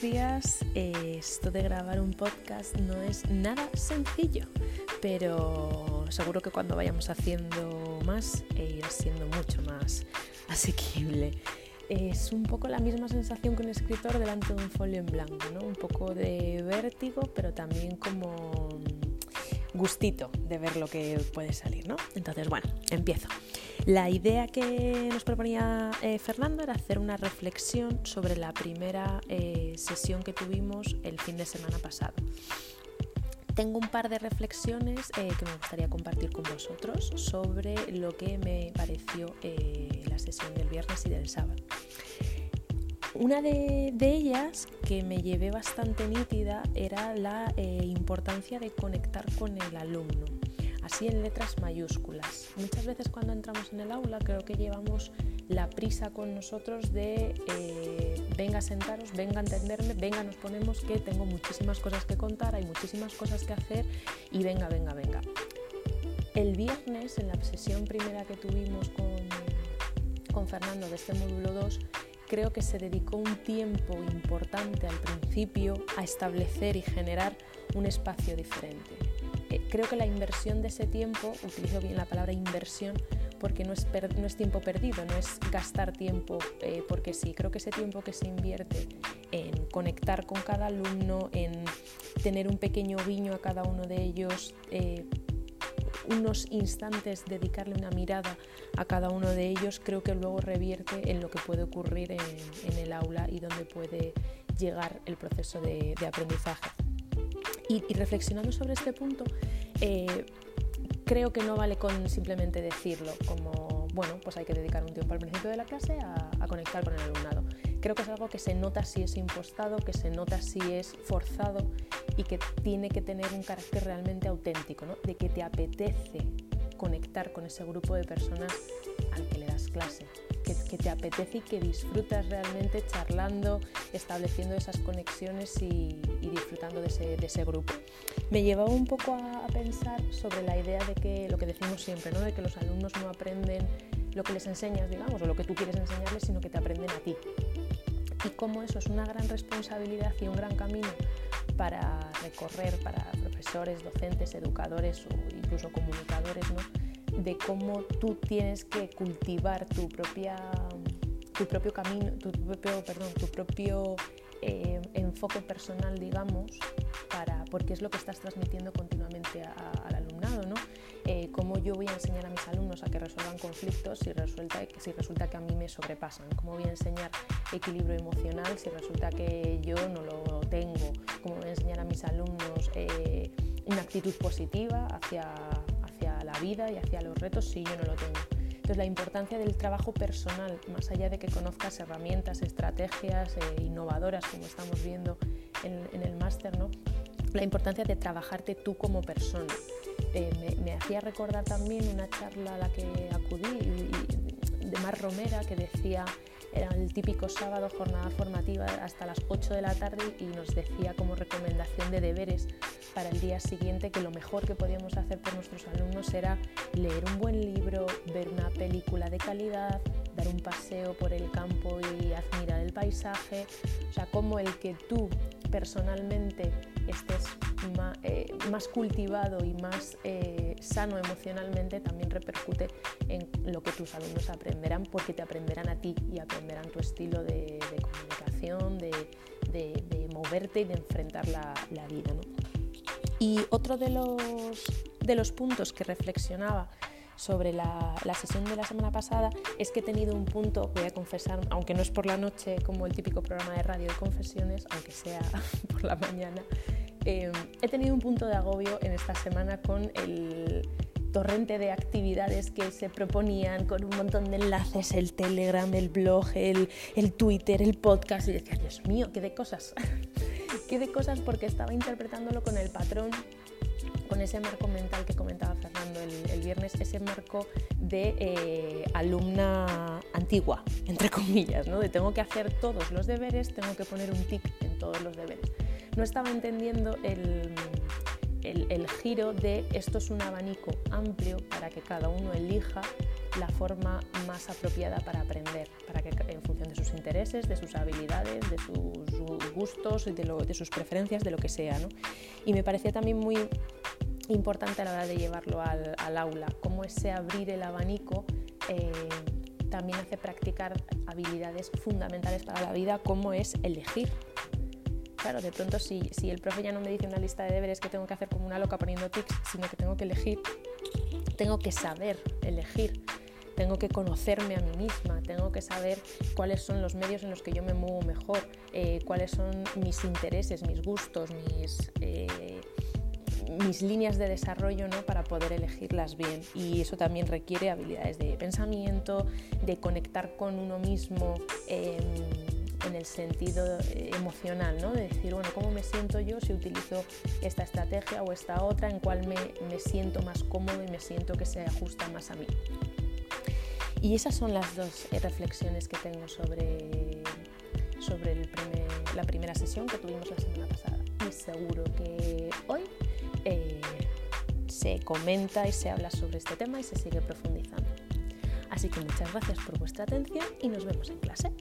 buenos días. Eh, esto de grabar un podcast no es nada sencillo, pero seguro que cuando vayamos haciendo más e irá siendo mucho más asequible. Es un poco la misma sensación que un escritor delante de un folio en blanco, ¿no? Un poco de vértigo, pero también como gustito de ver lo que puede salir, ¿no? Entonces, bueno, empiezo. La idea que nos proponía eh, Fernando era hacer una reflexión sobre la primera eh, sesión que tuvimos el fin de semana pasado. Tengo un par de reflexiones eh, que me gustaría compartir con vosotros sobre lo que me pareció la sesión del viernes y del sábado. Una de, ellas que me llevé bastante nítida era la importancia de conectar con el alumno así en letras mayúsculas. Muchas veces cuando entramos en el aula creo que llevamos la prisa con nosotros de eh, venga a sentaros, venga a entenderme, venga nos ponemos que tengo muchísimas cosas que contar, hay muchísimas cosas que hacer y venga, venga, venga. El viernes, en la sesión primera que tuvimos con, con Fernando de este módulo 2, creo que se dedicó un tiempo importante al principio a establecer y generar un espacio diferente eh, creo que la inversión de ese tiempo, utilizo bien la palabra inversión, porque no es, no es tiempo perdido, no es gastar tiempo eh, porque sí, creo que ese tiempo que se invierte en conectar con cada alumno, en tener un pequeño guiño a cada uno de ellos, eh, unos instantes dedicarle una mirada a cada uno de ellos, creo que luego revierte en lo que puede ocurrir en, el aula y donde puede llegar el proceso de aprendizaje. Y, reflexionando sobre este punto, eh, creo que no vale con simplemente decirlo, como, bueno, pues hay que dedicar un tiempo al principio de la clase a, conectar con el alumnado. Creo que es algo que se nota si es impostado, que se nota si es forzado y que tiene que tener un carácter realmente auténtico, ¿no? de que te apetece conectar con ese grupo de personas al que le das clase que, te apetece y que disfrutas realmente charlando, estableciendo esas conexiones y, disfrutando de ese, grupo. Me llevaba un poco a, pensar sobre la idea de que lo que decimos siempre, ¿no? de que los alumnos no aprenden lo que les enseñas, digamos, o lo que tú quieres enseñarles, sino que te aprenden a ti. Y cómo eso es una gran responsabilidad y un gran camino para recorrer para profesores, docentes, educadores o incluso comunicadores, ¿no? De cómo tú tienes que cultivar tu, propia, tu propio camino, tu propio, perdón, tu propio eh, enfoque personal, digamos, para, porque es lo que estás transmitiendo continuamente al alumnado, ¿no? Eh, cómo yo voy a enseñar a mis alumnos a que resuelvan conflictos si resulta, si resulta que a mí me sobrepasan, cómo voy a enseñar equilibrio emocional si resulta que yo no lo tengo, cómo voy a enseñar a mis alumnos eh, una actitud positiva hacia la vida y hacia los retos si yo no lo tengo. Entonces la importancia del trabajo personal, más allá de que conozcas herramientas, estrategias eh, innovadoras como estamos viendo en, el máster, ¿no? la importancia de trabajarte tú como persona. Eh, me, hacía recordar también una charla a la que acudí de Mar Romera que decía era el típico sábado, jornada formativa hasta las 8 de la tarde y nos decía como recomendación de deberes para el día siguiente que lo mejor que podíamos hacer por nuestros alumnos era leer un buen libro, ver una película de calidad, dar un paseo por el campo y admirar el paisaje. O sea, como el que tú personalmente estés eh, más, cultivado y más eh, sano emocionalmente también repercute en lo que tus alumnos aprenderán porque te aprenderán a ti y aprenderán tu estilo de, comunicación, de, moverte y de enfrentar la, vida. Y otro de los, de los puntos que reflexionaba sobre la, la, sesión de la semana pasada es que he tenido un punto, voy a confesar, aunque no es por la noche como el típico programa de radio de confesiones, aunque sea por la mañana, eh, he tenido un punto de agobio en esta semana con el torrente de actividades que se proponían con un montón de enlaces, el Telegram, el blog, el, el Twitter, el podcast, y decía, Dios mío, qué de cosas, de cosas porque estaba interpretándolo con el patrón con ese marco mental que comentaba Fernando el, viernes, ese marco de eh, alumna antigua, entre comillas, ¿no? de tengo que hacer todos los deberes, tengo que poner un tic en todos los deberes. No estaba entendiendo el, el, giro de esto es un abanico amplio para que cada uno elija la forma más apropiada para aprender, para que en función de sus intereses, de sus habilidades, de sus gustos, de, de sus preferencias, de lo que sea. ¿no? Y me parecía también muy importante a la hora de llevarlo al, aula, cómo ese abrir el abanico eh, también hace practicar habilidades fundamentales para la vida, como es elegir. Claro, de pronto si, si el profe ya no me dice una lista de deberes que tengo que hacer como una loca poniendo tics, sino que tengo que elegir, tengo que saber elegir tengo que conocerme a mí misma, tengo que saber cuáles son los medios en los que yo me muevo mejor, eh, cuáles son mis intereses, mis gustos, mis, eh, líneas de desarrollo ¿no? para poder elegirlas bien. Y eso también requiere habilidades de pensamiento, de conectar con uno mismo. Em, en el sentido eh, emocional, ¿no? de decir, bueno, ¿cómo me siento yo si utilizo esta estrategia o esta otra, en cuál me, me siento más cómodo y me siento que se ajusta más a mí? Y esas son las dos eh, reflexiones que tengo sobre, sobre la primera sesión que tuvimos la semana pasada. Y seguro que hoy eh, se comenta y se habla sobre este tema y se sigue profundizando. Así que muchas gracias por vuestra atención y nos vemos en clase.